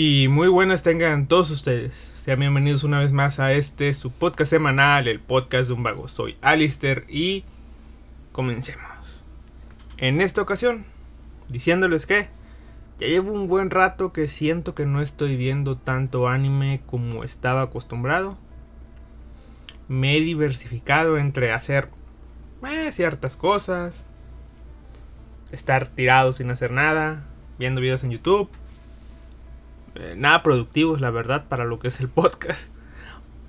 Y muy buenas tengan todos ustedes. Sean bienvenidos una vez más a este su podcast semanal, el podcast de un vago. Soy Alister y comencemos. En esta ocasión, diciéndoles que ya llevo un buen rato que siento que no estoy viendo tanto anime como estaba acostumbrado. Me he diversificado entre hacer eh, ciertas cosas, estar tirado sin hacer nada, viendo videos en YouTube eh, nada productivos, la verdad, para lo que es el podcast.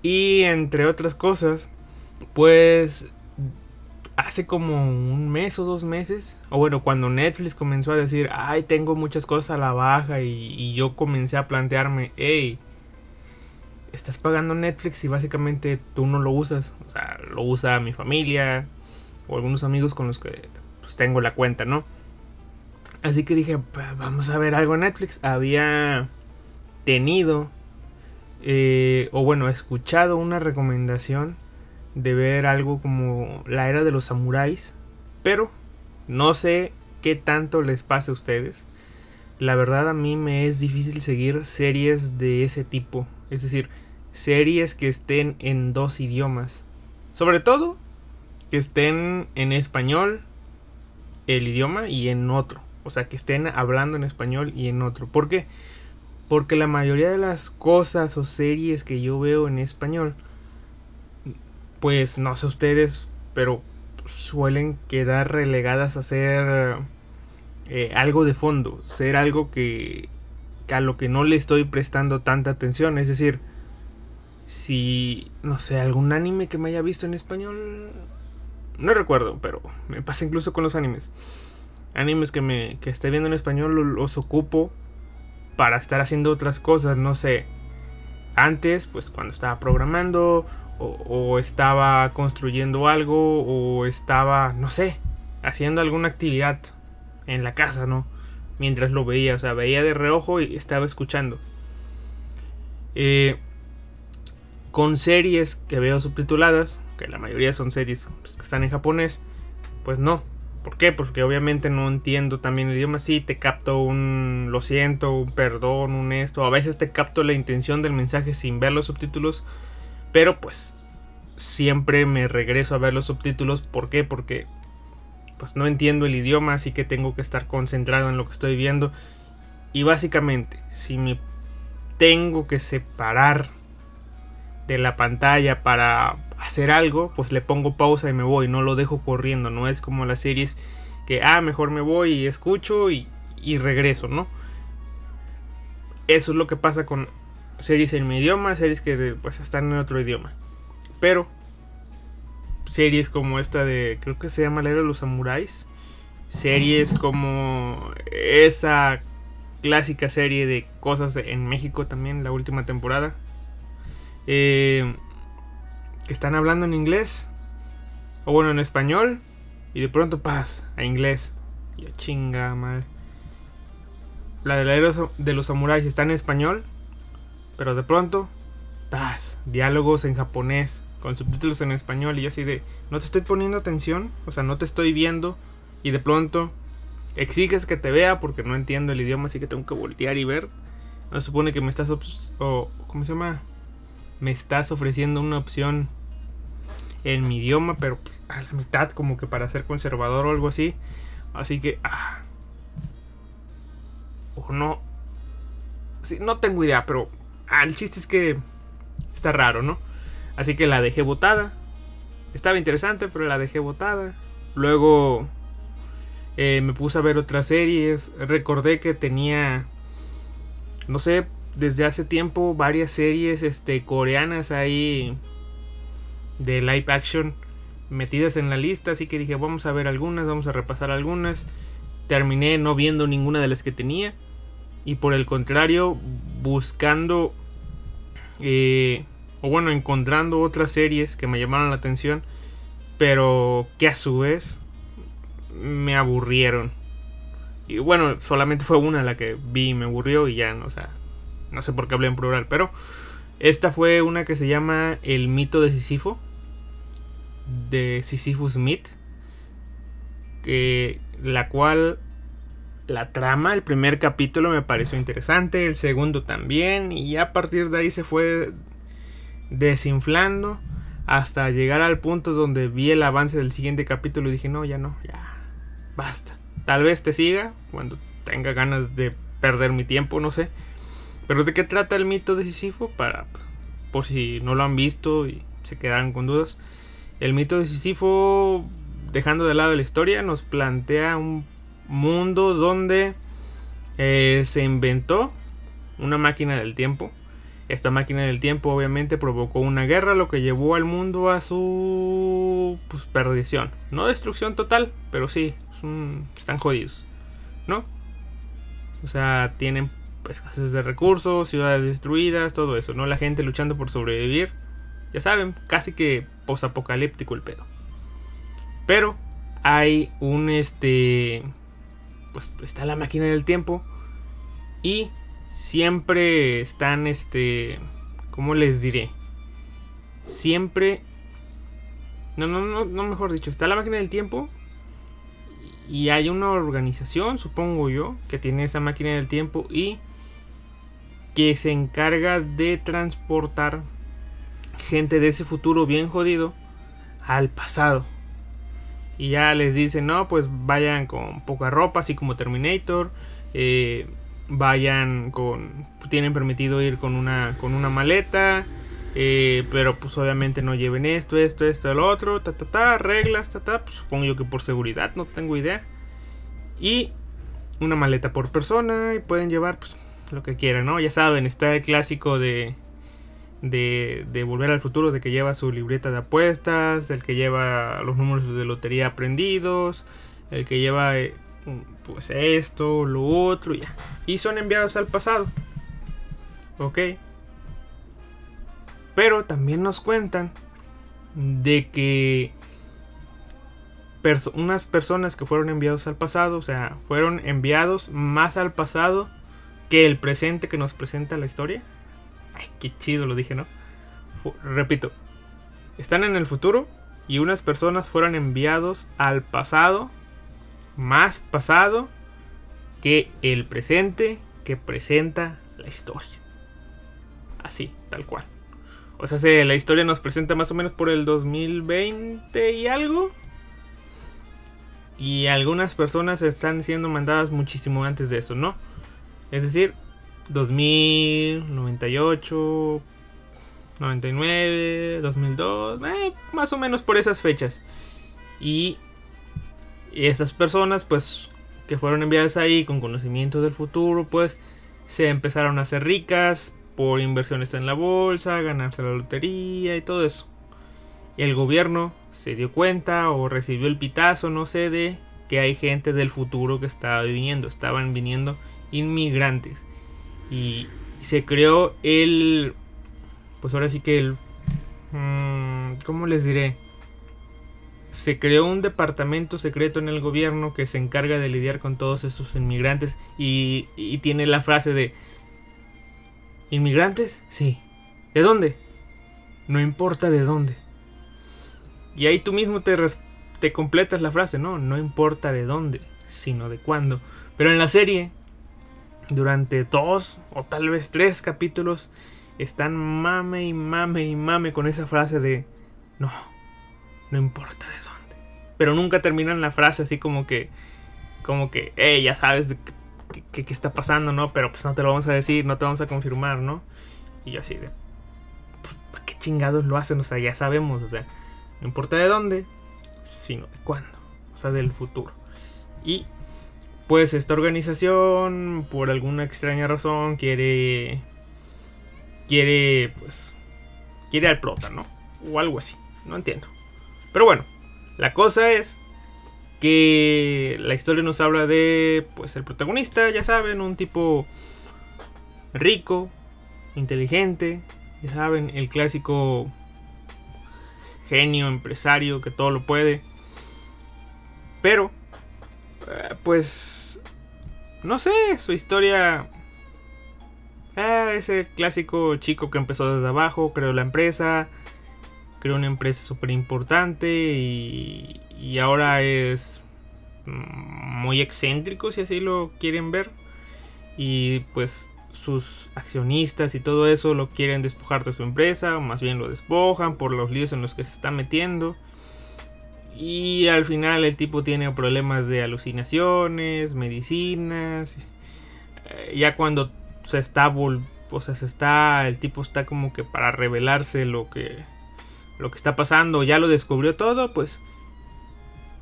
Y entre otras cosas, pues hace como un mes o dos meses, o bueno, cuando Netflix comenzó a decir, ay, tengo muchas cosas a la baja, y, yo comencé a plantearme, hey, estás pagando Netflix y básicamente tú no lo usas, o sea, lo usa mi familia o algunos amigos con los que pues, tengo la cuenta, ¿no? Así que dije, vamos a ver algo en Netflix. Había tenido, eh, o bueno, escuchado una recomendación de ver algo como la era de los samuráis, pero no sé qué tanto les pase a ustedes. La verdad a mí me es difícil seguir series de ese tipo, es decir, series que estén en dos idiomas. Sobre todo que estén en español el idioma y en otro. O sea, que estén hablando en español y en otro. Porque la mayoría de las cosas o series que yo veo en español, pues no sé ustedes, pero suelen quedar relegadas a ser eh, algo de fondo, ser algo que a lo que no le estoy prestando tanta atención. Es decir, si, no sé, algún anime que me haya visto en español, no recuerdo, pero me pasa incluso con los animes. Animes que me que esté viendo en español los ocupo para estar haciendo otras cosas, no sé. Antes, pues cuando estaba programando o, estaba construyendo algo o estaba, no sé, haciendo alguna actividad en la casa, ¿no? Mientras lo veía, o sea, veía de reojo y estaba escuchando. Eh, con series que veo subtituladas, que la mayoría son series pues, que están en japonés, pues no, ¿Por qué? Porque obviamente no entiendo también el idioma. Sí, te capto un lo siento, un perdón, un esto. A veces te capto la intención del mensaje sin ver los subtítulos. Pero pues siempre me regreso a ver los subtítulos. ¿Por qué? Porque pues no entiendo el idioma, así que tengo que estar concentrado en lo que estoy viendo. Y básicamente, si me tengo que separar de la pantalla para hacer algo, pues le pongo pausa y me voy, no lo dejo corriendo, no es como las series que, ah, mejor me voy y escucho y, regreso, ¿no? Eso es lo que pasa con series en mi idioma, series que pues están en otro idioma. Pero series como esta de, creo que se llama La Era de los Samuráis, series como esa clásica serie de cosas en México también, la última temporada. Eh, que están hablando en inglés, o bueno, en español, y de pronto paz a inglés. Y a chinga, madre. La de, la de los samuráis está en español, pero de pronto, paz, diálogos en japonés, con subtítulos en español, y así de, no te estoy poniendo atención, o sea, no te estoy viendo, y de pronto exiges que te vea porque no entiendo el idioma, así que tengo que voltear y ver. No se supone que me estás, o, ¿cómo se llama? Me estás ofreciendo una opción en mi idioma, pero a la mitad como que para ser conservador o algo así. Así que... Ah, o no... Sí, no tengo idea, pero ah, el chiste es que está raro, ¿no? Así que la dejé botada. Estaba interesante, pero la dejé botada. Luego eh, me puse a ver otras series. Recordé que tenía, no sé, desde hace tiempo varias series este, coreanas ahí de live action metidas en la lista, así que dije vamos a ver algunas, vamos a repasar algunas. Terminé no viendo ninguna de las que tenía y por el contrario buscando eh, o bueno encontrando otras series que me llamaron la atención, pero que a su vez me aburrieron. Y bueno, solamente fue una la que vi y me aburrió y ya, o sea, no sé por qué hablé en plural, pero esta fue una que se llama El mito de Sísifo de Sisyphus Smith, que, la cual la trama, el primer capítulo me pareció interesante, el segundo también, y a partir de ahí se fue desinflando hasta llegar al punto donde vi el avance del siguiente capítulo y dije, no, ya no, ya, basta. Tal vez te siga cuando tenga ganas de perder mi tiempo, no sé. Pero ¿de qué trata el mito de? Para, por si no lo han visto y se quedaron con dudas. El mito de dejando de lado la historia, nos plantea un mundo donde eh, se inventó una máquina del tiempo esta máquina del tiempo obviamente provocó una guerra, lo que llevó al mundo a su pues, perdición. No destrucción total, pero sí, están jodidos, ¿no? O sea, tienen escasez de recursos, ciudades destruidas, todo eso, ¿no? La gente luchando por sobrevivir. Ya saben, casi que posapocalíptico el pedo. Pero hay un este pues está la máquina del tiempo y siempre están, este, ¿cómo les diré? Siempre, no, no, no, no, mejor dicho, está la máquina del tiempo y hay una organización, supongo yo, que tiene esa máquina del tiempo y que se encarga de transportar gente de ese futuro bien jodido al pasado. Y ya les dicen, no, pues vayan con poca ropa, así como Terminator. Eh, vayan con tienen permitido ir con una con una maleta eh, pero pues obviamente no lleven esto esto esto el otro ta ta ta reglas ta ta pues, supongo yo que por seguridad no tengo idea y una maleta por persona y pueden llevar pues lo que quieran no ya saben está el clásico de de, volver al futuro de que lleva su libreta de apuestas el que lleva los números de lotería aprendidos el que lleva eh, pues esto, lo otro, ya. Y son enviados al pasado. Ok. Pero también nos cuentan de que unas personas que fueron enviados al pasado, o sea, fueron enviados más al pasado que el presente que nos presenta la historia. Ay, qué chido lo dije, ¿no? repito, están en el futuro y unas personas fueron enviados al pasado más pasado que el presente que presenta la historia. Así, tal cual. O sea, la historia nos presenta más o menos por el 2020 y algo. Y algunas personas están siendo mandadas muchísimo antes de eso, ¿no? Es decir, 2000, 98, 99, 2002, más o menos por esas fechas. Y y esas personas, pues, que fueron enviadas ahí con conocimiento del futuro, pues, se empezaron a hacer ricas por inversiones en la bolsa, ganarse la lotería y todo eso. Y el gobierno se dio cuenta o recibió el pitazo, no sé, de que hay gente del futuro que estaba viniendo. Estaban viniendo inmigrantes. Y se creó el... Pues ahora sí que el... Mm, ¿Cómo les diré? se creó un departamento secreto en el gobierno que se encarga de lidiar con todos esos inmigrantes y, tiene la frase de ¿Inmigrantes? Sí. ¿De dónde? No importa de dónde. Y ahí tú mismo te, te completas la frase, ¿no? No importa de dónde, sino de cuándo. Pero en la serie, durante dos o tal vez tres capítulos, están mame y mame y mame con esa frase de no, no importa de dónde. Pero nunca terminan la frase así como que, como que, hey, ya sabes qué, está pasando, ¿no? Pero pues no te lo vamos a decir, no te vamos a confirmar, ¿no? Y yo así de, pues, ¿para qué chingados lo hacen? O sea, ya sabemos, o sea, no importa de dónde, sino de cuándo, o sea, del futuro. Y pues esta organización, por alguna extraña razón, quiere, quiere, pues, quiere al prota, ¿no? O algo así, no entiendo. Pero bueno, la cosa es que la historia nos habla de, pues, el protagonista, ya saben, un tipo rico, inteligente, ya saben, el clásico genio, empresario, que todo lo puede. Pero, eh, pues, no sé, su historia eh, es el clásico chico que empezó desde abajo, creó la empresa, creó una empresa súper importante y, y ahora es muy excéntrico, si así lo quieren ver. Y pues sus accionistas y todo eso lo quieren despojar de su empresa, o más bien lo despojan por los líos en los que se está metiendo. Y al final el tipo tiene problemas de alucinaciones, medicinas. Eh, ya cuando se está o sea, se está el tipo está como que para revelarse lo que lo que está pasando, ya lo descubrió todo, pues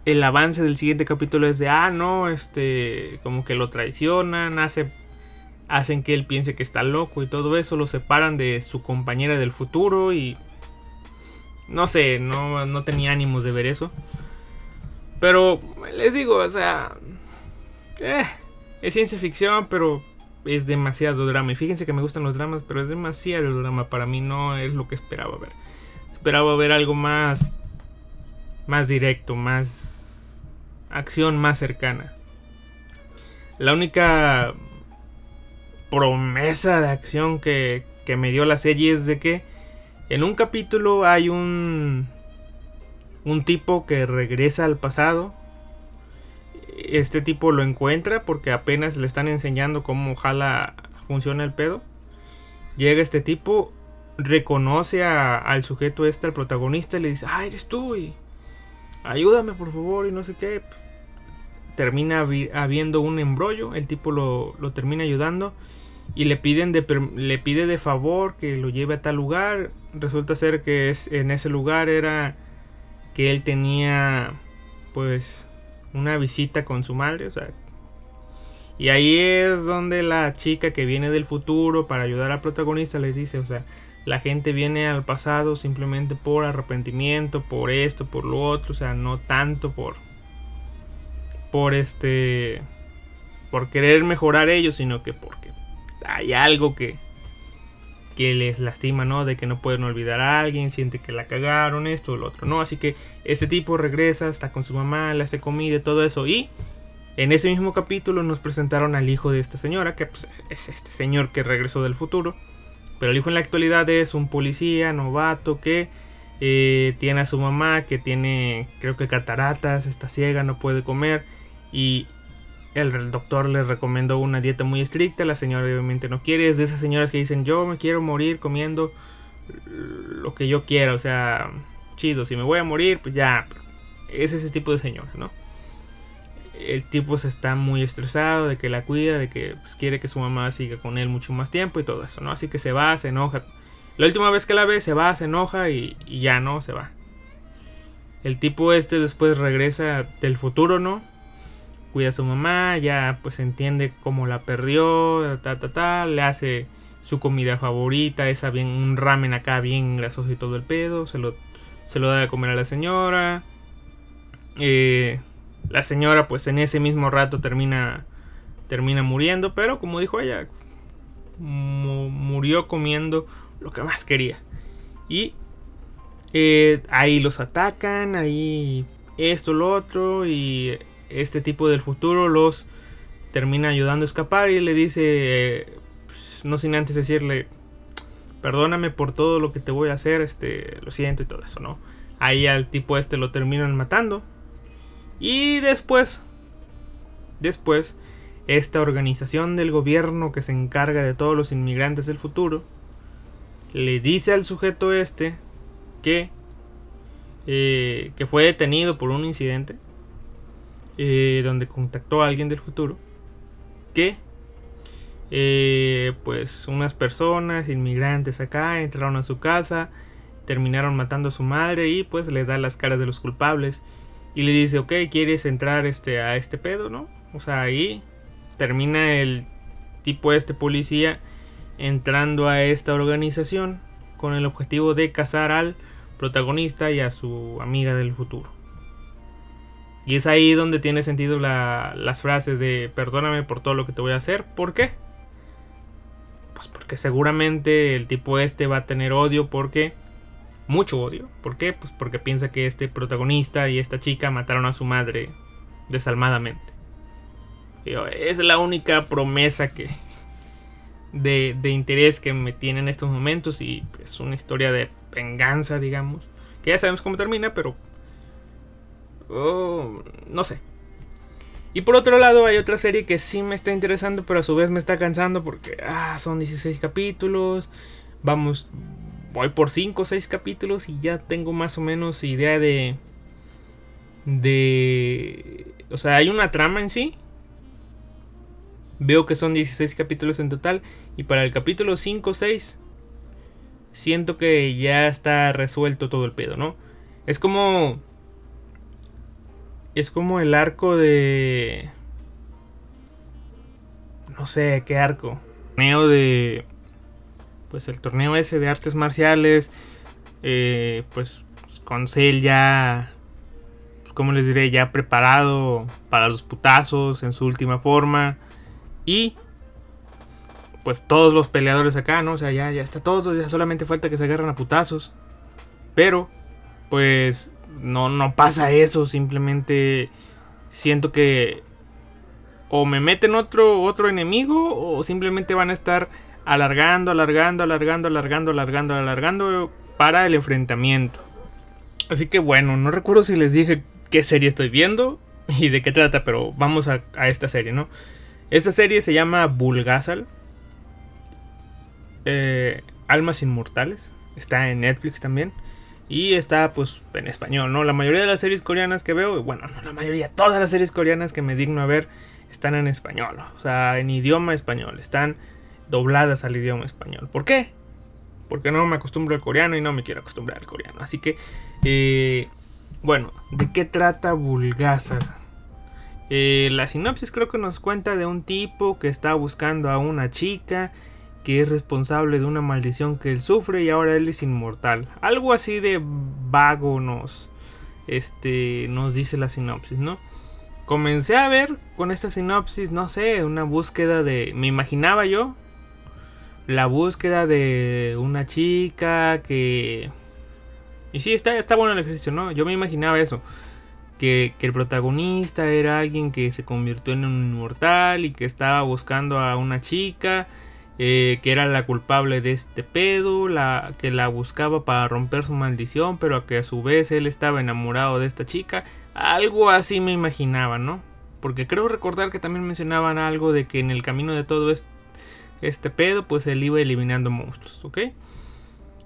el avance del siguiente capítulo es de ah, no, este como que lo traicionan, hace hacen que él piense que está loco y todo eso, lo separan de su compañera del futuro y no sé, no, no tenía ánimos de ver eso. Pero les digo, o sea, eh, es ciencia ficción, pero es demasiado drama. Y fíjense que me gustan los dramas, pero es demasiado drama. Para mí no es lo que esperaba ver. Esperaba ver algo más, más directo, más acción más cercana. La única promesa de acción que, que me dio la serie es de que en un capítulo hay un un tipo que regresa al pasado. Este tipo lo encuentra porque apenas le están enseñando cómo ojalá funciona el pedo. Llega este tipo, reconoce al sujeto este, al protagonista, y le dice, ah, eres tú, ayúdame por favor, y no sé qué. Termina habiendo un embrollo, el tipo lo, lo termina ayudando y le piden de, le pide de favor que lo lleve a tal lugar. Resulta ser que es, en ese lugar era que él tenía pues una visita con su madre, o sea, y ahí es donde la chica que viene del futuro para ayudar al protagonista les dice, o sea, la gente viene al pasado simplemente por arrepentimiento, por esto, por lo otro, o sea, no tanto por por este por querer mejorar ellos, sino que porque hay algo que, que les lastima, ¿no? De que no pueden olvidar a alguien, siente que la cagaron, esto o lo otro, ¿no? Así que este tipo regresa, está con su mamá, le hace comida todo eso. Y en ese mismo capítulo nos presentaron al hijo de esta señora, que pues, es este señor que regresó del futuro. Pero el hijo en la actualidad es un policía novato que eh, tiene a su mamá, que tiene creo que cataratas, está ciega, no puede comer. Y el, doctor le recomendó una dieta muy estricta, la señora obviamente no quiere, es de esas señoras que dicen yo me quiero morir comiendo lo que yo quiera, o sea, chido, si me voy a morir, pues ya, es ese tipo de señora, ¿no? El tipo se está muy estresado de que la cuida, de que pues, quiere que su mamá siga con él mucho más tiempo y todo eso, ¿no? Así que se va, se enoja. La última vez que la ve, se va, se enoja y, y ya no, se va. El tipo este después regresa del futuro, ¿no? Cuida a su mamá, ya pues entiende cómo la perdió, ta ta ta, le hace su comida favorita, esa bien un ramen acá bien grasoso y todo el pedo, se lo, se lo da de comer a la señora. Eh, la señora pues en ese mismo rato termina termina muriendo, pero como dijo ella, murió comiendo lo que más quería. Y eh, ahí los atacan, ahí esto, lo otro, y este tipo del futuro los termina ayudando a escapar y le dice, pues, no sin antes decirle, perdóname por todo lo que te voy a hacer, este, lo siento y todo eso, ¿no? Ahí al tipo este lo terminan matando. Y después, después, esta organización del gobierno que se encarga de todos los inmigrantes del futuro, le dice al sujeto este que, eh, que fue detenido por un incidente eh, donde contactó a alguien del futuro que eh, pues unas personas inmigrantes acá entraron a su casa terminaron matando a su madre y pues le da las caras de los culpables. Y le dice ok quieres entrar este a este pedo no o sea ahí termina el tipo este policía entrando a esta organización con el objetivo de cazar al protagonista y a su amiga del futuro y es ahí donde tiene sentido las frases de perdóname por todo lo que te voy a hacer. ¿Por qué? Pues porque seguramente el tipo este va a tener odio porque... Mucho odio. ¿Por qué? Pues porque piensa que este protagonista y esta chica mataron a su madre desalmadamente. Es la única promesa que... De, de interés que me tiene en estos momentos y es una historia de venganza, digamos. Que ya sabemos cómo termina, pero Oh, no sé. Y por otro lado hay otra serie que sí me está interesando, pero a su vez me está cansando porque ah, son 16 capítulos. Vamos, voy por 5 o 6 capítulos y ya tengo más o menos idea de... De... O sea, hay una trama en sí. Veo que son 16 capítulos en total. Y para el capítulo 5 o 6 siento que ya está resuelto todo el pedo, ¿no? Es como... Es como el arco de... No sé, ¿qué arco? Torneo de... Pues el torneo ese de artes marciales. Eh, pues con Cell ya... Pues, ¿Cómo les diré? Ya preparado para los putazos en su última forma. Y pues todos los peleadores acá, ¿no? O sea, ya, ya está todo, ya solamente falta que se agarren a putazos. Pero, pues, no, no pasa eso, simplemente siento que o me meten otro, otro enemigo o simplemente van a estar alargando, alargando, alargando, alargando, alargando, alargando para el enfrentamiento. Así que bueno, no recuerdo si les dije qué serie estoy viendo y de qué trata, pero vamos a, esta serie, ¿no? Esta serie se llama Bulgasal. Eh, Almas Inmortales. Está en Netflix también. Y está pues en español, ¿no? La mayoría de las series coreanas que veo, bueno, no la mayoría, todas las series coreanas que me digno a ver están en español. O sea, en idioma español. Están dobladas al idioma español. ¿Por qué? Porque no me acostumbro al coreano y no me quiero acostumbrar al coreano. Así que, eh, bueno, ¿de qué trata Bulgazar? Eh, la sinopsis creo que nos cuenta de un tipo que está buscando a una chica que es responsable de una maldición que él sufre y ahora él es inmortal. Algo así de vago nos, este, nos dice la sinopsis, ¿no? Comencé a ver con esta sinopsis, no sé, una búsqueda de, me imaginaba yo, la búsqueda de una chica que... Y sí, está, está bueno el ejercicio, ¿no? Yo me imaginaba eso. Que, que, el protagonista era alguien que se convirtió en un inmortal y que estaba buscando a una chica eh, que era la culpable de este pedo, la que la buscaba para romper su maldición, pero que a su vez él estaba enamorado de esta chica. Algo así me imaginaba, ¿no? Porque creo recordar que también mencionaban algo de que en el camino de todo este, este pedo, pues él iba eliminando monstruos, ¿ok?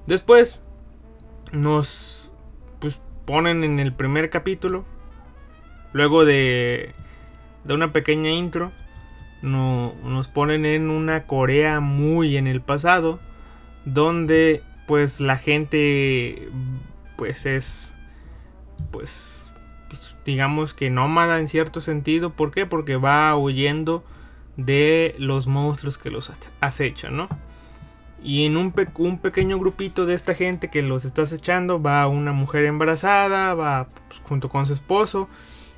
Después nos pues, ponen en el primer capítulo, luego de, de una pequeña intro, no, nos ponen en una Corea muy en el pasado, donde pues la gente pues es pues, pues, digamos que nómada en cierto sentido, ¿por qué? Porque va huyendo de los monstruos que los acechan, ¿no? Y en un, un, pequeño grupito de esta gente que los está acechando va una mujer embarazada, va pues, junto con su esposo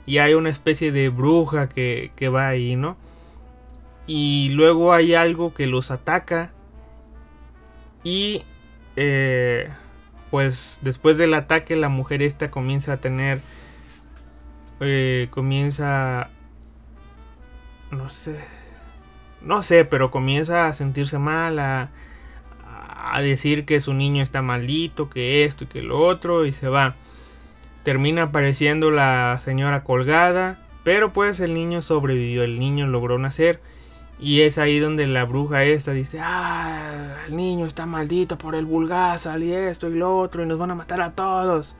y hay una especie de bruja que, que va ahí, ¿no? Y luego hay algo que los ataca. Y eh, pues después del ataque la mujer esta comienza a tener... Eh, comienza... No sé. No sé, pero comienza a sentirse mal, a, a decir que su niño está maldito, que esto y que lo otro, y se va. Termina apareciendo la señora colgada, pero pues el niño sobrevivió, el niño logró nacer y es ahí donde la bruja esta dice, ah, el niño está maldito por el vulgazal y esto y lo otro y nos van a matar a todos.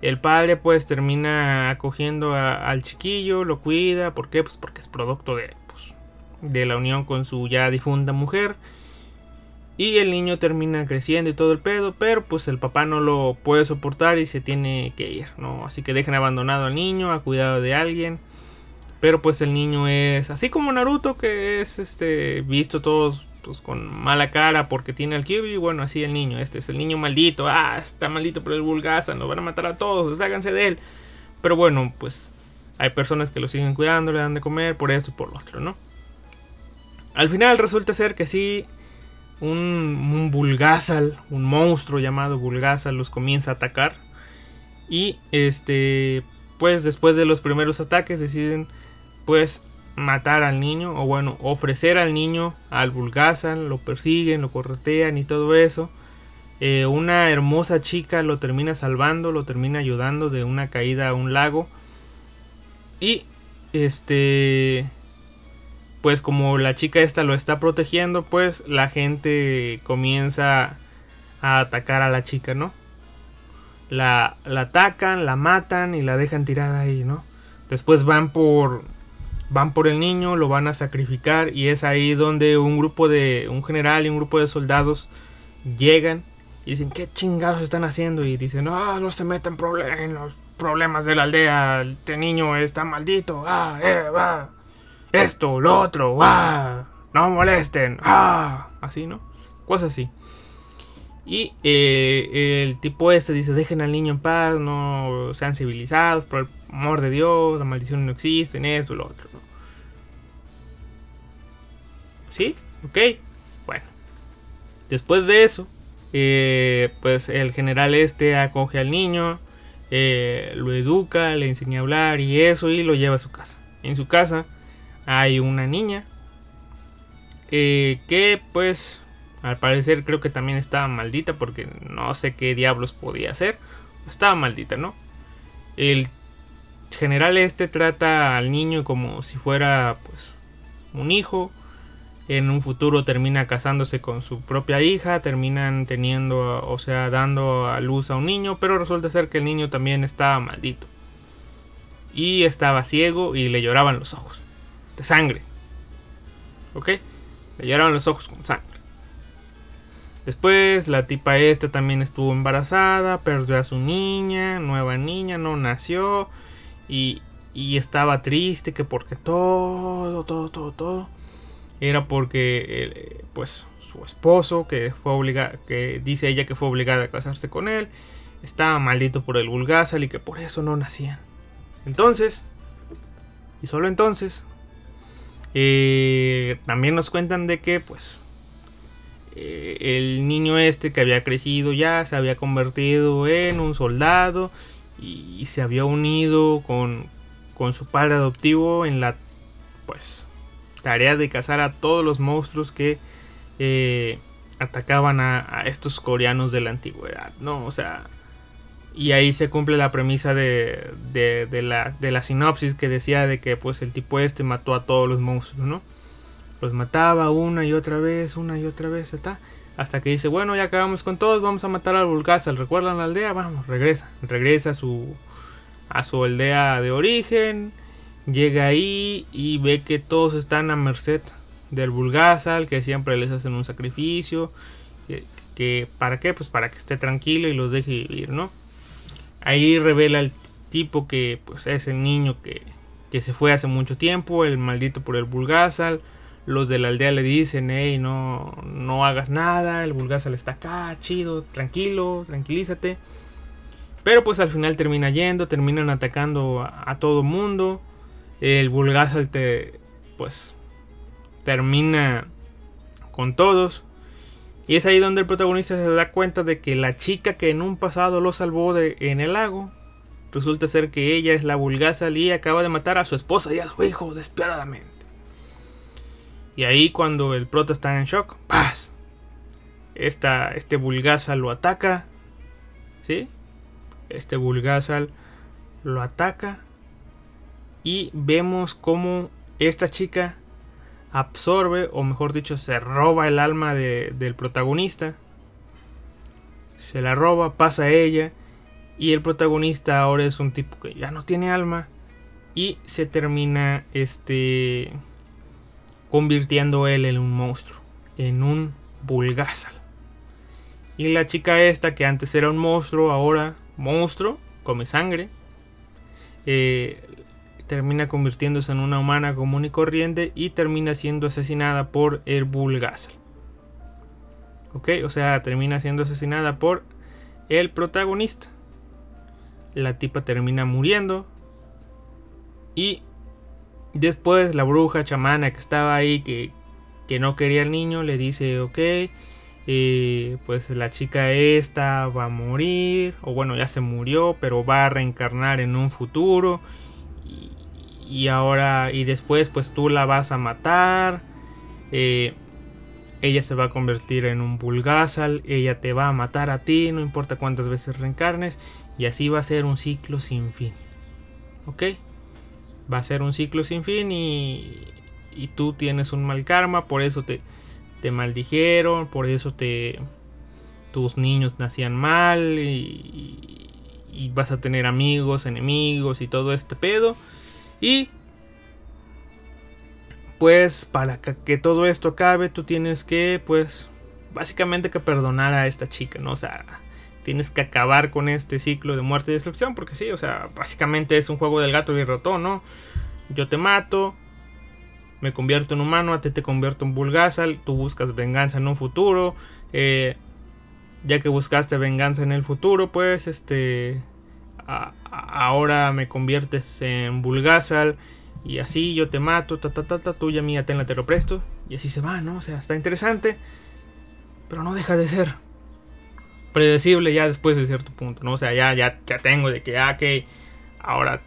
El padre pues termina acogiendo al chiquillo, lo cuida, ¿por qué? Pues porque es producto de, pues, de la unión con su ya difunta mujer. Y el niño termina creciendo y todo el pedo, pero pues el papá no lo puede soportar y se tiene que ir, ¿no? Así que dejan abandonado al niño a cuidado de alguien. Pero pues el niño es así como Naruto que es este visto todos pues, con mala cara porque tiene el Kyubi. Bueno, así el niño. Este es el niño maldito. Ah, está maldito por el Bulgaza. Nos van a matar a todos. Desháganse de él. Pero bueno, pues hay personas que lo siguen cuidando, le dan de comer por esto y por lo otro, ¿no? Al final resulta ser que sí, un, un un monstruo llamado Bulgazal, los comienza a atacar. Y este, pues después de los primeros ataques deciden pues matar al niño o bueno ofrecer al niño al Bulgazan lo persiguen lo corretean y todo eso eh, una hermosa chica lo termina salvando lo termina ayudando de una caída a un lago y este pues como la chica esta lo está protegiendo, pues la gente comienza a atacar a la chica, ¿no? La, la atacan, la matan y la dejan tirada ahí, ¿no? Después van por van por el niño, lo van a sacrificar y es ahí donde un grupo de un general y un grupo de soldados llegan y dicen, ¿qué chingados están haciendo? Y dicen, no, no se metan en los problemas de la aldea, este niño está maldito, ah, eh, esto, lo otro, ¡ah! No molesten, ¡ah! Así, ¿no? Cosas así. Y eh, el tipo este dice, dejen al niño en paz, no sean civilizados, el amor de Dios, la maldición no existe, esto, lo otro. ¿no? ¿Sí? ¿Ok? Bueno. Después de eso, eh, pues el general este acoge al niño, eh, lo educa, le enseña a hablar y eso, y lo lleva a su casa. En su casa hay una niña eh, que pues al parecer creo que también estaba maldita porque no sé qué diablos podía hacer. Estaba maldita, ¿no? El general este trata al niño como si fuera pues un hijo. En un futuro termina casándose con su propia hija, terminan teniendo, o sea, dando a luz a un niño, pero resulta ser que el niño también estaba maldito. Y estaba ciego y le lloraban los ojos de sangre. ¿Ok? Le lloraron los ojos con sangre. Después la tipa esta también estuvo embarazada, perdió a su niña, nueva niña, no nació y, y estaba triste que porque todo, todo, todo, todo era porque eh, pues su esposo que fue obligado, que dice ella que fue obligada a casarse con él, estaba maldito por el vulgazal y que por eso no nacían. Entonces, y solo entonces, eh, también nos cuentan de que pues eh, el niño este que había crecido ya se había convertido en un soldado y, se había unido con, con, su padre adoptivo en la pues tarea de cazar a todos los monstruos que eh, atacaban a, estos coreanos de la antigüedad, ¿no? O sea, y ahí se cumple la premisa de, de, la, de la sinopsis que decía de que pues el tipo este mató a todos los monstruos, ¿no? Los mataba una y otra vez, una y otra vez, hasta que dice, bueno, ya acabamos con todos, vamos a matar al Vulcazal. ¿Recuerdan la aldea? Vamos, regresa. Regresa a su, a su aldea de origen. Llega ahí y ve que todos están a merced del Vulgazal, que siempre les hacen un sacrificio. Que, que, ¿Para qué? Pues para que esté tranquilo y los deje vivir, ¿no? Ahí revela el tipo que pues es el niño que, se fue hace mucho tiempo, el maldito por el Bulgazal. Los de la aldea le dicen, hey, no, no hagas nada, el Bulgazal está acá, chido, tranquilo, tranquilízate. Pero pues al final termina yendo, terminan atacando a, todo mundo. El Bulgazal te, pues, termina con todos. Y es ahí donde el protagonista se da cuenta de que la chica que en un pasado lo salvó de, en el lago, resulta ser que ella es la vulgaza y acaba de matar a su esposa y a su hijo despiadadamente. Y ahí cuando el prota está en shock, ¡paz! Esta, este vulgazal lo ataca. ¿Sí? Este vulgazal lo ataca. Y vemos como esta chica absorbe, o mejor dicho, se roba el alma del protagonista. Se la roba, pasa a ella. Y el protagonista ahora es un tipo que ya no tiene alma. Y se termina este convirtiendo él en un monstruo. En un vulgazal. Y la chica esta que antes era un monstruo, ahora monstruo, come sangre. Eh, termina convirtiéndose en una humana común y corriente y termina siendo asesinada por el Bulgazal. Ok, o sea, termina siendo asesinada por el protagonista. La tipa termina muriendo. Y después la bruja chamana que estaba ahí, que, que no quería al niño, le dice, ok, eh, pues la chica esta va a morir, o bueno, ya se murió, pero va a reencarnar en un futuro y ahora y después pues tú la vas a matar. Eh, ella se va a convertir en un Bulgazal, ella te va a matar a ti, no importa cuántas veces reencarnes, y así va a ser un ciclo sin fin. ¿Ok? Va a ser un ciclo sin fin y, y tú tienes un mal karma, por eso te, te maldijeron, por eso te tus niños nacían mal y, y, vas a tener amigos, enemigos y todo este pedo. Y pues para que, todo esto acabe, tú tienes que pues básicamente que perdonar a esta chica, ¿no? O sea, tienes que acabar con este ciclo de muerte y destrucción, porque sí, o sea, básicamente es un juego del gato y el ratón, ¿no? Yo te mato, me convierto en humano, a ti te convierto en Bulgazal, tú buscas venganza en un futuro, eh, ya que buscaste venganza en el futuro, pues este ahora me conviertes en Bulgazal y así yo te mato, ta ta ta ta, tuya mía tenla te lo presto y así se va, ¿no? O sea, está interesante, pero no deja de ser predecible ya después de cierto punto, ¿no? O sea, ya ya ya tengo de que ah, que ahora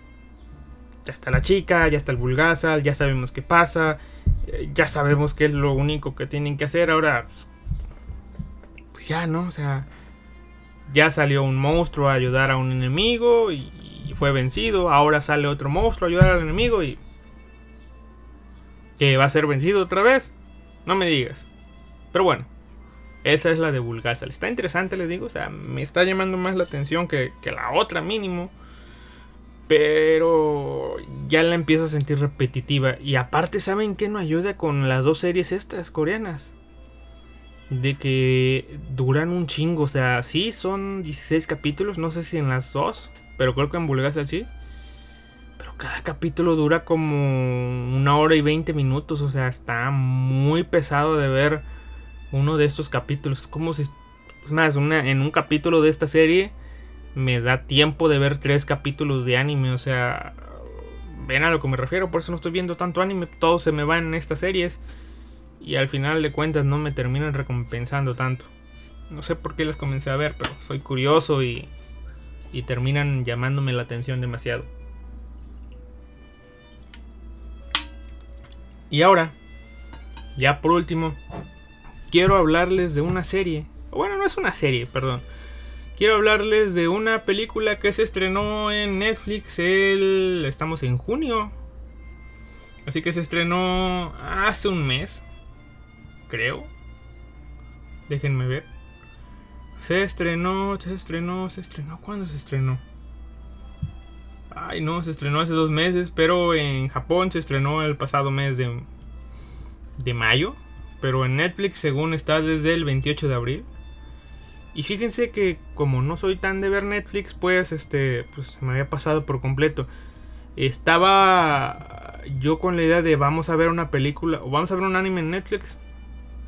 ya está la chica, ya está el Bulgazal, ya sabemos qué pasa, eh, ya sabemos qué es lo único que tienen que hacer ahora pues, pues ya, ¿no? O sea, ya salió un monstruo a ayudar a un enemigo y, fue vencido. Ahora sale otro monstruo a ayudar al enemigo y... Que va a ser vencido otra vez. No me digas. Pero bueno. Esa es la de Bulgazal. Está interesante, les digo. O sea, me está llamando más la atención que, que la otra mínimo. Pero ya la empiezo a sentir repetitiva. Y aparte, ¿saben qué no ayuda con las dos series estas coreanas? de que duran un chingo. O sea, sí, son 16 capítulos. No sé si en las dos. Pero creo que en Bulgasal sí. Pero cada capítulo dura como una hora y 20 minutos. O sea, está muy pesado de ver uno de estos capítulos. Como si. Es más, una, en un capítulo de esta serie me da tiempo de ver tres capítulos de anime. O sea, ven a lo que me refiero. Por eso no estoy viendo tanto anime. Todo se me va en estas series y al final de cuentas no me terminan recompensando tanto. No sé por qué las comencé a ver, pero soy curioso y, y terminan llamándome la atención demasiado. Y ahora, ya por último, quiero hablarles de una serie. Bueno, no es una serie, perdón. Quiero hablarles de una película que se estrenó en Netflix el... Estamos en junio. Así que se estrenó hace un mes creo. Déjenme ver. Se estrenó, se estrenó, se estrenó. ¿Cuándo se estrenó? Ay, no, se estrenó hace dos meses, pero en Japón se estrenó el pasado mes de, de mayo. Pero en Netflix, según está desde el 28 de abril. Y fíjense que como no soy tan de ver Netflix, pues este, pues me había pasado por completo. Estaba yo con la idea de vamos a ver una película o vamos a ver un anime en Netflix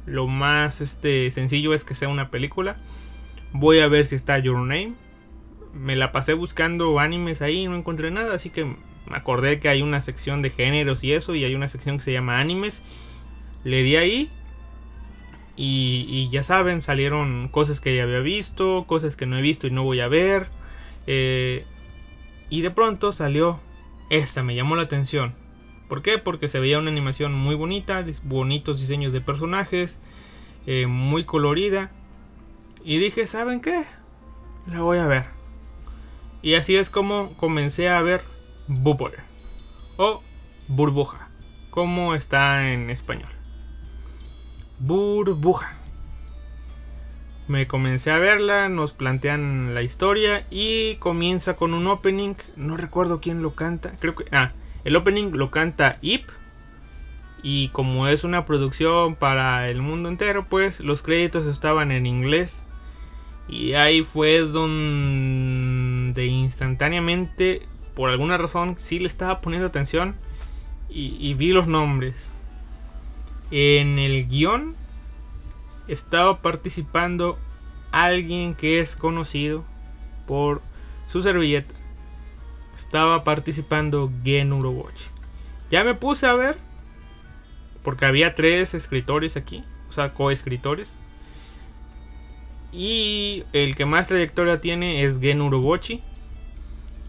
lo más este, sencillo es que sea una película. Voy a ver si está Your Name. Me la pasé buscando animes ahí y no encontré nada. Así que me acordé que hay una sección de géneros y eso. Y hay una sección que se llama animes. Le di ahí. Y, ya saben, salieron cosas que ya había visto. Cosas que no he visto y no voy a ver. Eh, y de pronto salió esta. Me llamó la atención. ¿Por qué? Porque se veía una animación muy bonita, bonitos diseños de personajes, eh, muy colorida. Y dije, ¿saben qué? La voy a ver. Y así es como comencé a ver Bubble o Burbuja, como está en español. Burbuja. Me comencé a verla, nos plantean la historia y comienza con un opening. No recuerdo quién lo canta. Creo que. Ah, el opening lo canta Ip. Y como es una producción para el mundo entero, pues los créditos estaban en inglés. Y ahí fue donde instantáneamente, por alguna razón, sí le estaba poniendo atención. Y, vi los nombres. En el guion estaba participando alguien que es conocido por su servilleta estaba participando Gen Urobochi. Ya me puse a ver, porque había tres escritores aquí, o sea, coescritores. Y el que más trayectoria tiene es Gen Urobochi.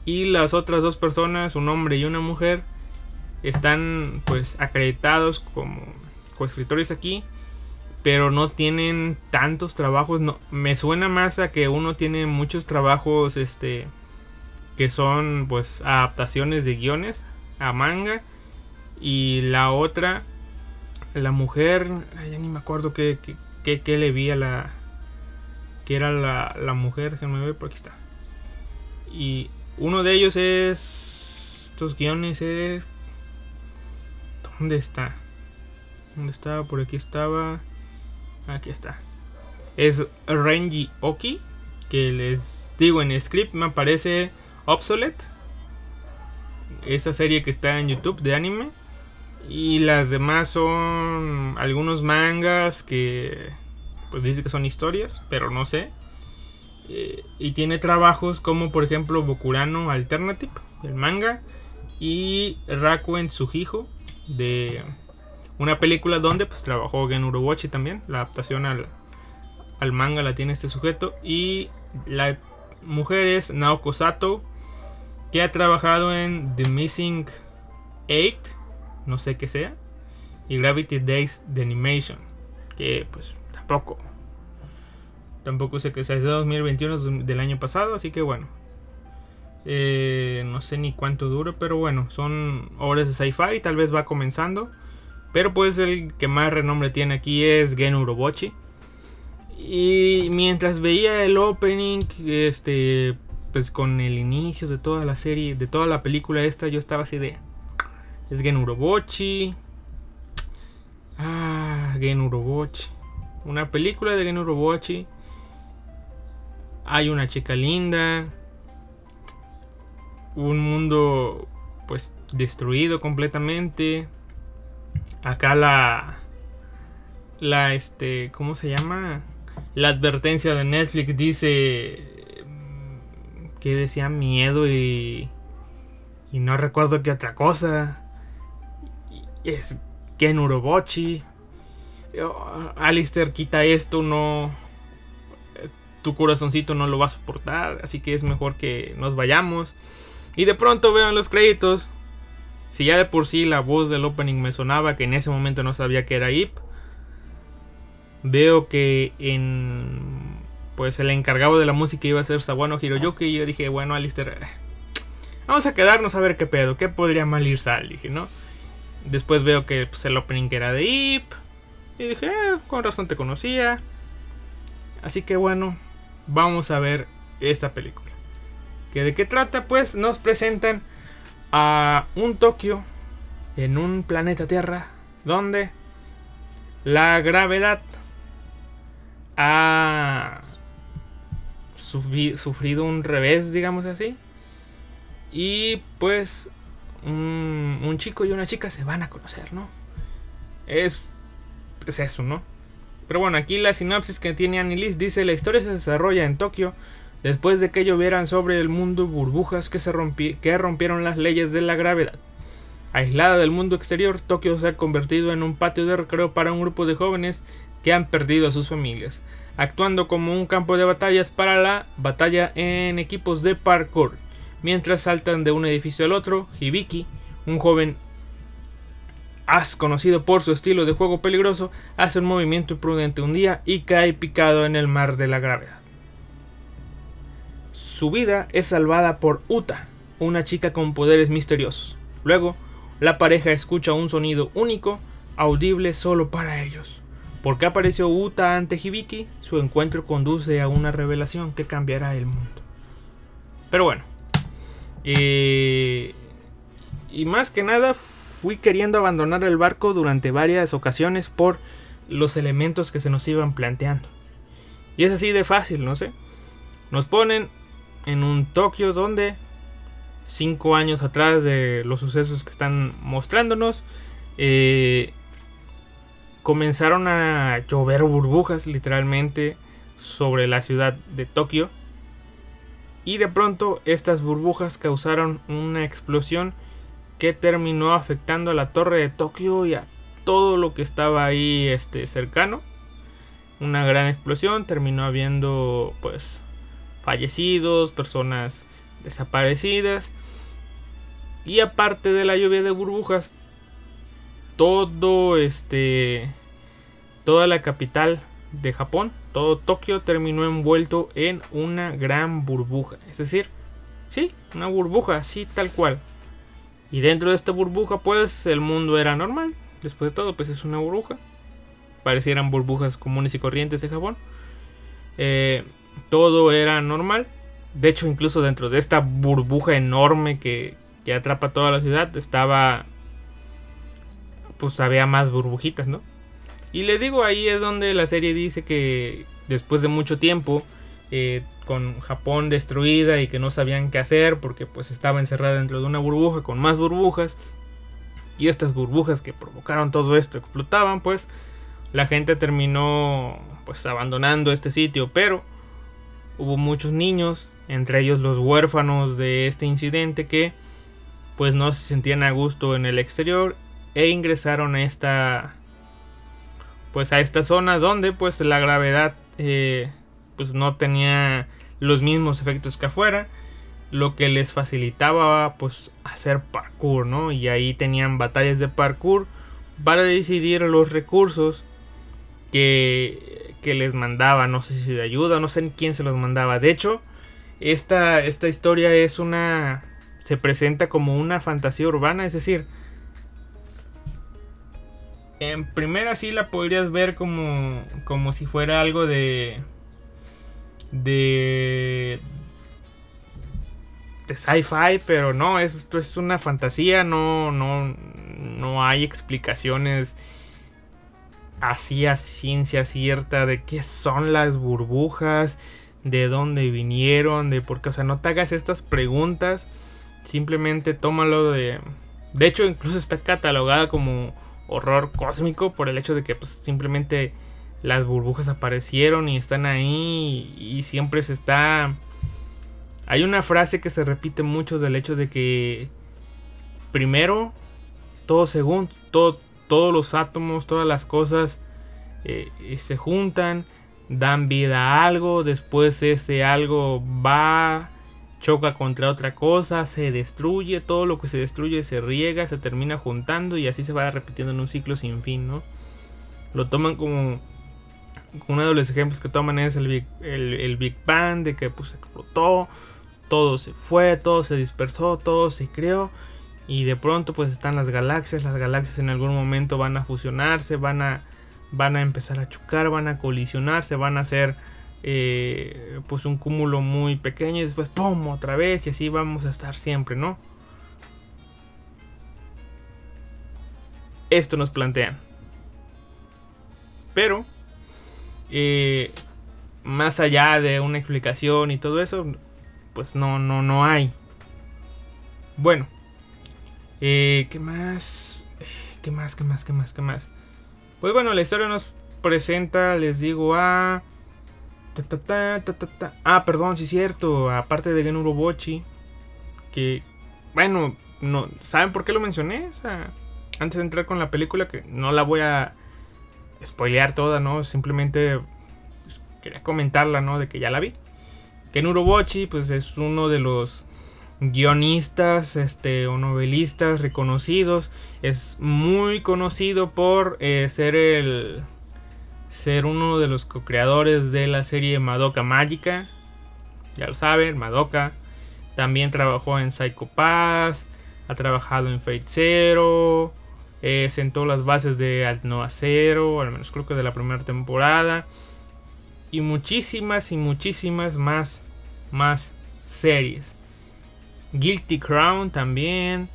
Y las otras dos personas, un hombre y una mujer, están pues acreditados como coescritores aquí. Pero no tienen tantos trabajos. No, me suena más a que uno tiene muchos trabajos este, que son pues adaptaciones de guiones a manga. Y la otra, la mujer, ya ni me acuerdo qué, qué, le vi a la... Que era la, la mujer, déjenme ver, por aquí está. Y uno de ellos es... Estos guiones es... ¿Dónde está? ¿Dónde estaba? Por aquí estaba. Aquí está. Es Renji Oki. Que les digo en script me aparece obsolete. Esa serie que está en YouTube de anime. Y las demás son algunos mangas que pues dice que son historias, pero no sé. Eh, y tiene trabajos como por ejemplo Bokurano Alternative, el manga, y Rakuen Tsuhijo, de una película donde pues trabajó Gen Urobochi también, la adaptación al, al manga la tiene este sujeto, y la mujer es Naoko Sato, que ha trabajado en The Missing Eight, no sé qué sea, y Gravity Days de Animation, que pues tampoco, tampoco sé qué sea, es de 2021 del año pasado, así que bueno. Eh, no sé ni cuánto dura, pero bueno, son obras de sci-fi, tal vez va comenzando. Pero pues el que más renombre tiene aquí es Gen Urobochi. Y mientras veía el opening, este, pues con el inicio de toda la serie, de toda la película esta, yo estaba así de... Es Gen Urobochi. Ah, Gen Urobochi. Una película de Gen Urobochi. Hay una chica linda. Un mundo pues destruido completamente. Acá la la este, ¿cómo se llama? La advertencia de Netflix dice que decía miedo y y no recuerdo qué otra cosa. Es Ken Urobochi. Alistair quita esto, no tu corazoncito no lo va a soportar, así que es mejor que nos vayamos. Y de pronto veo en los créditos, si ya de por sí la voz del opening me sonaba, que en ese momento no sabía que era Ip, veo que en pues el encargado de la música iba a ser Sawano Hiroyuki y yo dije, bueno, Alistair, vamos a quedarnos a ver qué pedo, qué podría mal ir sal, dije, ¿no? Después veo que pues, el opening era de Ip y dije, eh, con razón te conocía. Así que bueno, vamos a ver esta película. ¿Que ¿De qué trata? Pues nos presentan a un Tokio en un planeta Tierra donde la gravedad ha sufrido un revés, digamos así. Y pues un, chico y una chica se van a conocer, ¿no? Es, es eso, ¿no? Pero bueno, aquí la sinopsis que tiene Annelies dice la historia se desarrolla en Tokio después de que llovieran sobre el mundo burbujas que, se rompieron las leyes de la gravedad. Aislada del mundo exterior, Tokio se ha convertido en un patio de recreo para un grupo de jóvenes que han perdido a sus familias, actuando como un campo de batallas para la batalla en equipos de parkour. Mientras saltan de un edificio al otro, Hibiki, un joven As, conocido por su estilo de juego peligroso, hace un movimiento imprudente un día y cae picado en el mar de la gravedad. Su vida es salvada por Uta, una chica con poderes misteriosos. Luego, la pareja escucha un sonido único, audible solo para ellos. ¿Por qué apareció Uta ante Hibiki? Su encuentro conduce a una revelación que cambiará el mundo. Pero bueno. Eh, y más que nada fui queriendo abandonar el barco durante varias ocasiones por los elementos que se nos iban planteando. Y es así de fácil, no sé. Nos ponen en un Tokio donde cinco años atrás de los sucesos que están mostrándonos, eh, comenzaron a llover burbujas literalmente sobre la ciudad de Tokio. Y de pronto estas burbujas causaron una explosión que terminó afectando a la torre de Tokio y a todo lo que estaba ahí este, cercano. Una gran explosión, terminó habiendo pues fallecidos, personas desaparecidas. Y aparte de la lluvia de burbujas, todo este toda la capital de Japón, todo Tokio terminó envuelto en una gran burbuja, es decir, sí, una burbuja así tal cual. Y dentro de esta burbuja, pues el mundo era normal. Después de todo, pues es una burbuja. Parecieran burbujas comunes y corrientes de Japón. Eh, todo era normal. De hecho, incluso dentro de esta burbuja enorme que, que atrapa toda la ciudad, estaba... Pues había más burbujitas, ¿no? Y les digo, ahí es donde la serie dice que después de mucho tiempo, eh, con Japón destruida y que no sabían qué hacer porque pues estaba encerrada dentro de una burbuja con más burbujas y estas burbujas que provocaron todo esto explotaban, pues la gente terminó pues abandonando este sitio, pero hubo muchos niños, entre ellos los huérfanos de este incidente que pues no se sentían a gusto en el exterior e ingresaron a esta pues a esta zona donde pues la gravedad eh, pues no tenía los mismos efectos que afuera lo que les facilitaba pues hacer parkour no y ahí tenían batallas de parkour para decidir los recursos que, que les mandaba no sé si de ayuda no sé quién se los mandaba de hecho esta, esta historia es una se presenta como una fantasía urbana es decir en primera sí la podrías ver como, como si fuera algo de. de. de sci-fi, pero no, esto es una fantasía, no, no, no hay explicaciones así a ciencia cierta de qué son las burbujas, de dónde vinieron, de por qué, o sea, no te hagas estas preguntas, simplemente tómalo de... De hecho, incluso está catalogada como horror cósmico por el hecho de que pues, simplemente las burbujas aparecieron y están ahí y, siempre se está... Hay una frase que se repite mucho del hecho de que primero todo según todo, todos los átomos, todas las cosas eh, se juntan, dan vida a algo, después ese algo va choca contra otra cosa, se destruye, todo lo que se destruye se riega, se termina juntando y así se va repitiendo en un ciclo sin fin, ¿no? Lo toman como... Uno de los ejemplos que toman es el Big, el, Big Bang, de que pues explotó, todo se fue, todo se dispersó, todo se creó. Y de pronto pues están las galaxias, las galaxias en algún momento van a fusionarse, van a, van a empezar a chocar, van a colisionarse, van a hacer eh, pues un cúmulo muy pequeño y después ¡pum! otra vez y así vamos a estar siempre, ¿no? Esto nos plantean. Pero, eh, más allá de una explicación y todo eso, pues no, no, no hay. Bueno, eh, ¿qué más? ¿Qué más? ¿Qué más? ¿Qué más? ¿Qué más? Pues bueno, la historia nos presenta, les digo, a ah, perdón, sí es cierto. Aparte de Gen Urobochi. Que, bueno, no, ¿saben por qué lo mencioné? O sea, antes de entrar con la película, que no la voy a spoilear toda, ¿no? Simplemente pues, quería comentarla, ¿no? De que ya la vi. Ken Urobochi, pues es uno de los guionistas este, o novelistas reconocidos. Es muy conocido por eh, ser el ser uno de los co-creadores de la serie Madoka Mágica. Ya lo saben, Madoka. También trabajó en Psycho Pass. Ha trabajado en Fate Zero. Eh, sentó las bases de Alt Nova Zero. Al menos creo que de la primera temporada. Y muchísimas y muchísimas más, más series. Guilty Crown también.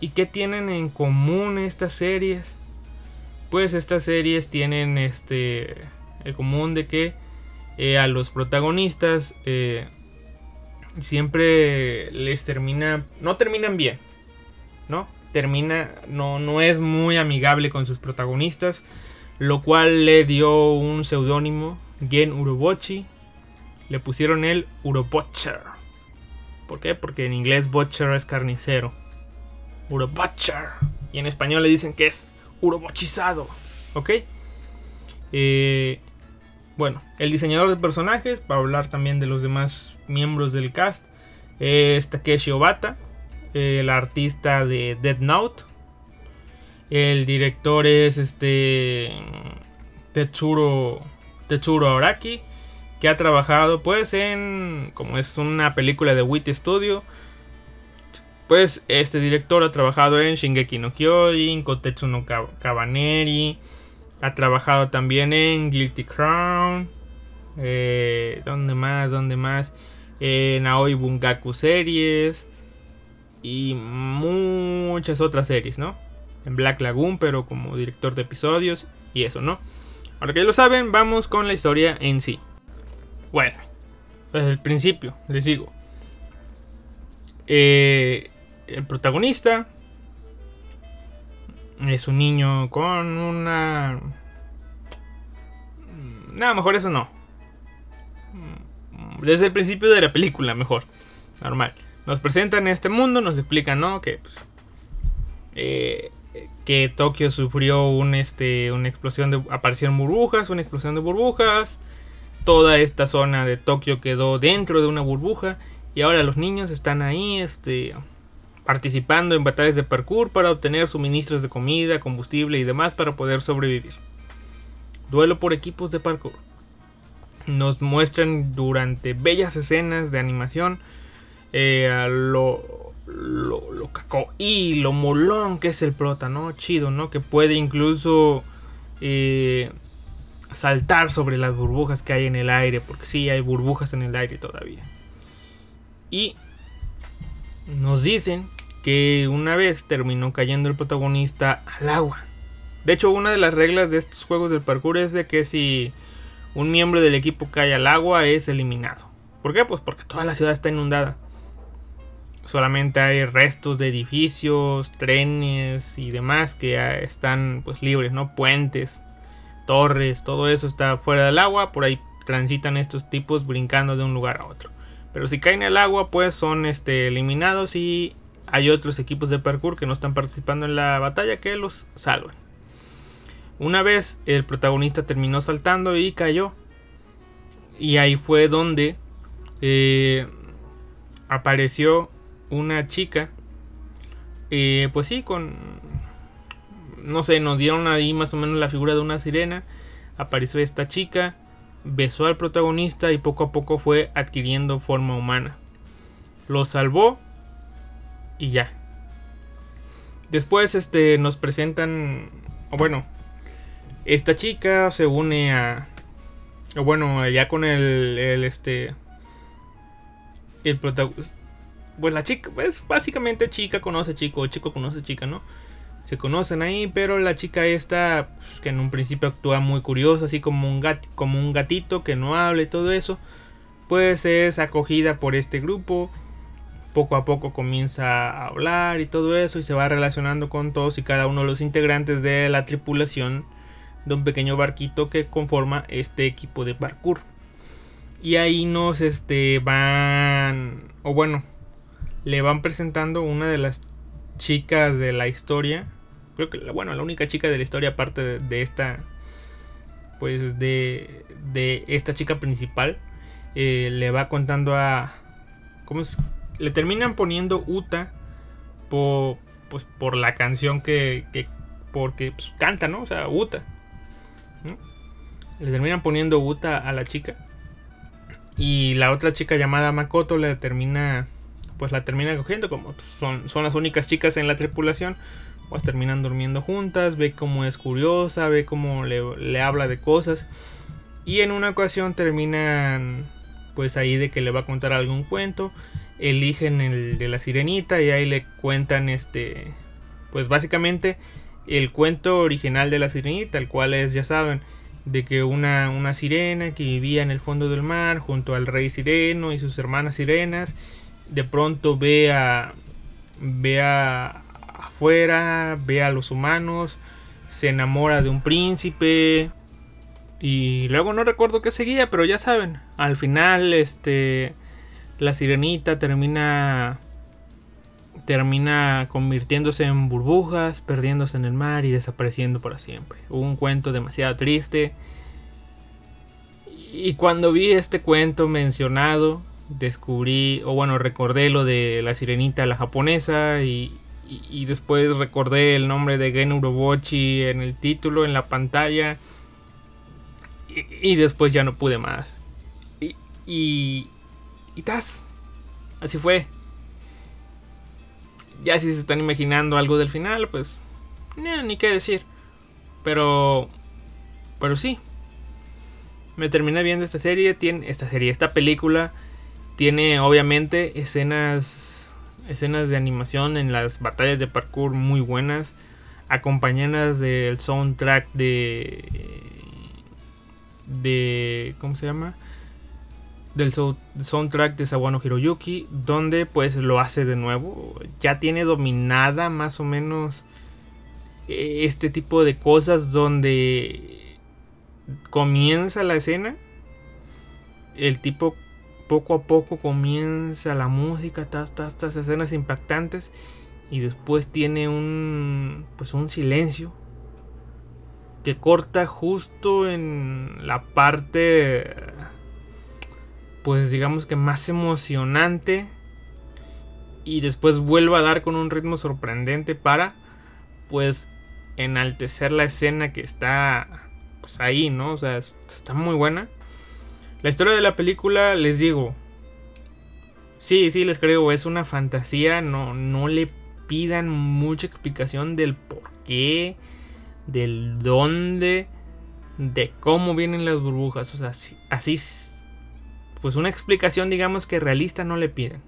¿Y qué tienen en común estas series? pues estas series tienen este el común de que eh, a los protagonistas eh, siempre les termina no terminan bien no termina no no es muy amigable con sus protagonistas lo cual le dio un seudónimo Gen Urobochi le pusieron el Urobutcher ¿por qué? porque en inglés butcher es carnicero Urobutcher y en español le dicen que es urobochizado. ¿Ok? Eh, bueno, el diseñador de personajes, para hablar también de los demás miembros del cast, es Takeshi Obata, el artista de Dead Note. El director es este Tetsuro, Tetsuro Araki, que ha trabajado pues en, como es una película de Wit Studio, pues este director ha trabajado en Shingeki no Kyojin, Kotetsu no Kabaneri, ha trabajado también en Guilty Crown, eh, ¿dónde más? ¿Dónde más? En Aoi Bungaku series y muchas otras series, ¿no? En Black Lagoon, pero como director de episodios y eso, ¿no? Ahora que ya lo saben, vamos con la historia en sí. Bueno, desde el principio, les digo. Eh, el protagonista es un niño con una... No, mejor eso no. Desde el principio de la película, mejor. Normal. Nos presentan este mundo, nos explican, ¿no? Que, pues, eh, que Tokio sufrió un, este, una explosión de... Aparecieron burbujas, una explosión de burbujas. Toda esta zona de Tokio quedó dentro de una burbuja. Y ahora los niños están ahí, este participando en batallas de parkour para obtener suministros de comida, combustible y demás para poder sobrevivir. Duelo por equipos de parkour. Nos muestran durante bellas escenas de animación eh, lo, lo, lo caco y lo molón que es el prota, ¿no? Chido, ¿no? Que puede incluso eh, saltar sobre las burbujas que hay en el aire, porque sí hay burbujas en el aire todavía. Y nos dicen que una vez terminó cayendo el protagonista al agua. De hecho, una de las reglas de estos juegos del parkour es de que si un miembro del equipo cae al agua es eliminado. ¿Por qué? Pues porque toda la ciudad está inundada. Solamente hay restos de edificios, trenes y demás que están pues libres, ¿no? Puentes, torres, todo eso está fuera del agua, por ahí transitan estos tipos brincando de un lugar a otro. Pero si caen al agua, pues son este, eliminados y hay otros equipos de parkour que no están participando en la batalla que los salvan. Una vez el protagonista terminó saltando y cayó. Y ahí fue donde eh, apareció una chica. Eh, pues sí, con... No sé, nos dieron ahí más o menos la figura de una sirena. Apareció esta chica besó al protagonista y poco a poco fue adquiriendo forma humana. Lo salvó y ya. Después este, nos presentan, bueno, esta chica se une a, bueno, ya con el, el este, el protagonista. Pues la chica, pues básicamente chica conoce chico, chico conoce chica, ¿no? Se conocen ahí, pero la chica esta, pues, que en un principio actúa muy curiosa, así como un, como un gatito que no habla y todo eso, pues es acogida por este grupo. Poco a poco comienza a hablar y todo eso y se va relacionando con todos y cada uno de los integrantes de la tripulación de un pequeño barquito que conforma este equipo de parkour. Y ahí nos este, van, o bueno, le van presentando una de las chicas de la historia. Creo que, bueno, la única chica de la historia aparte de, esta, pues de, de esta chica principal, eh, le va contando a... ¿Cómo es? Le terminan poniendo Uta por, pues, por la canción que, que porque pues, canta, ¿no? O sea, Uta. Le terminan poniendo Uta a la chica. Y la otra chica llamada Makoto le termina pues la termina cogiendo, como pues, son, son las únicas chicas en la tripulación, pues terminan durmiendo juntas, ve cómo es curiosa, ve cómo le, habla de cosas. Y en una ocasión terminan pues ahí de que le va a contar algún cuento. Eligen el de la sirenita y ahí le cuentan este pues básicamente el cuento original de la sirenita, el cual es, ya saben, de que una, una sirena que vivía en el fondo del mar junto al rey sireno y sus hermanas sirenas de pronto ve a, ve a afuera, ve a los humanos, se enamora de un príncipe y luego no recuerdo qué seguía, pero ya saben, al final este la sirenita termina termina convirtiéndose en burbujas, perdiéndose en el mar y desapareciendo para siempre. Un cuento demasiado triste. Y cuando vi este cuento mencionado, descubrí, o bueno, recordé lo de la sirenita, la japonesa, y, después recordé el nombre de Gen Urobochi en el título, en la pantalla, y, después ya no pude más. Y, y, y tas, así fue. Ya si se están imaginando algo del final, pues ni qué decir. Pero pero sí. Me terminé viendo esta serie, tiene esta serie, esta película tiene obviamente escenas escenas de animación en las batallas de parkour muy buenas, acompañadas del soundtrack de de ¿cómo se llama? Del soundtrack de Sawano Hiroyuki, donde pues lo hace de nuevo. Ya tiene dominada más o menos eh, este tipo de cosas donde comienza la escena. El tipo poco a poco comienza la música, estas escenas impactantes y después tiene un pues un silencio que corta justo en la parte pues digamos que más emocionante y después vuelve a dar con un ritmo sorprendente para pues enaltecer la escena que está pues ahí, ¿no? O sea, está muy buena. La historia de la película, les digo, sí, sí, les creo, es una fantasía, no, no le pidan mucha explicación del por qué del dónde, de cómo vienen las burbujas. O sea, así, pues una explicación digamos que realista no le piden.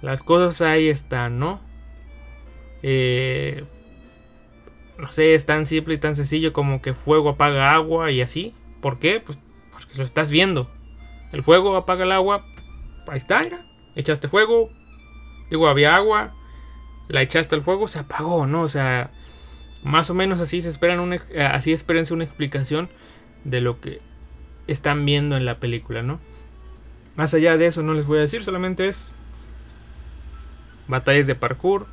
Las cosas ahí están, ¿no? Eh, no sé, es tan simple y tan sencillo como que fuego apaga agua y así. ¿Por qué? Pues porque lo estás viendo. El fuego apaga el agua. Ahí está, era. Echaste fuego. Digo, había agua. La echaste al fuego, se apagó, ¿no? O sea, más o menos así se esperan una, eh, así espérense una explicación de lo que están viendo en la película, ¿no? Más allá de eso no les voy a decir, solamente es batallas de parkour,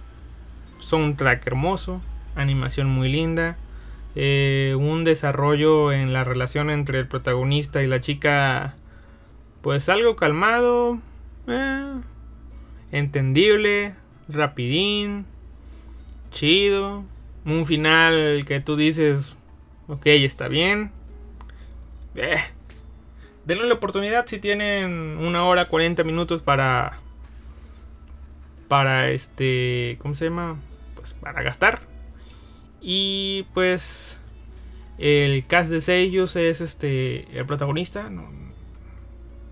soundtrack hermoso, animación muy linda, eh, un desarrollo en la relación entre el protagonista y la chica, pues algo calmado, eh, entendible, rapidín, chido, un final que tú dices, ok, está bien. Eh, denle la oportunidad si tienen una hora 40 minutos para para este cómo se llama pues para gastar y pues el cast de sellos es este el protagonista. No,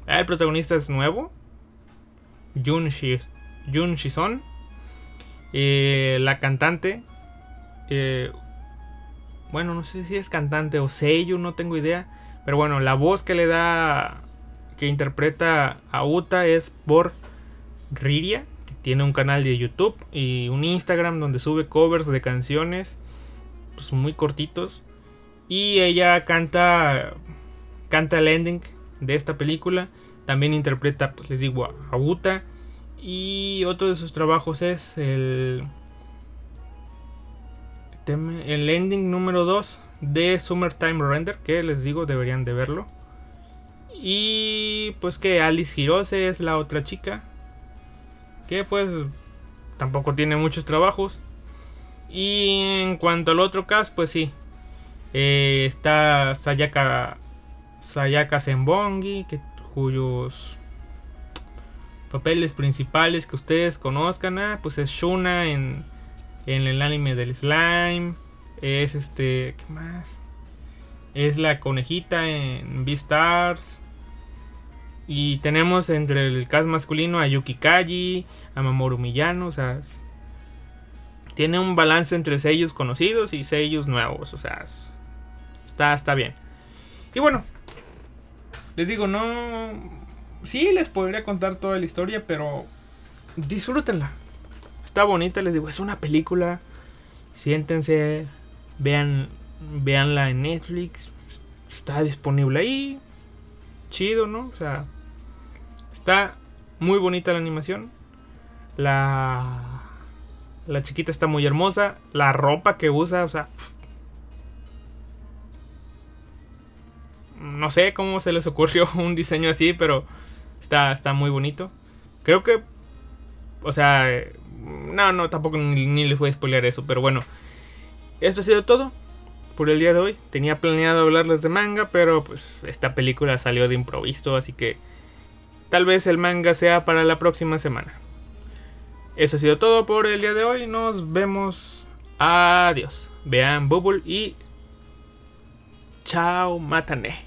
ah, el protagonista es nuevo. Jun, Jun Shison eh, la cantante eh, bueno, no sé si es cantante o sello, no tengo idea. Pero bueno, la voz que le da, que interpreta a Uta es por Riria, que tiene un canal de YouTube y un Instagram donde sube covers de canciones, pues muy cortitos. Y ella canta, canta el ending de esta película. También interpreta, pues les digo, a Uta. Y otro de sus trabajos es el el ending número 2 de Summertime Render, que les digo, deberían de verlo. Y pues que Alice Hirose es la otra chica, que pues tampoco tiene muchos trabajos. Y en cuanto al otro cast, pues sí, eh, está Sayaka, Sayaka Senbongi, que, cuyos papeles principales que ustedes conozcan, ah, pues es Shuna en en el anime del slime. Es este. ¿Qué más? Es la conejita en Beastars. Y tenemos entre el cast masculino a Yuki Kaji, a Mamoru Miyano, o sea, tiene un balance entre sellos conocidos y sellos nuevos, o sea, está, está bien. Y bueno, les digo, no, sí les podría contar toda la historia, pero disfrútenla está bonita, les digo, es una película. Siéntense, vean, veanla en Netflix. Está disponible ahí. Chido, ¿no? O sea, está muy bonita la animación. La la chiquita está muy hermosa, la ropa que usa, o sea, no sé cómo se les ocurrió un diseño así, pero está, está muy bonito. Creo que, o sea, no, no, tampoco ni, les voy a spoiler eso, pero bueno. Esto ha sido todo por el día de hoy. Tenía planeado hablarles de manga, pero pues esta película salió de improviso, así que tal vez el manga sea para la próxima semana. Eso ha sido todo por el día de hoy. Nos vemos. Adiós. Vean Bubble y. Chao, mátane.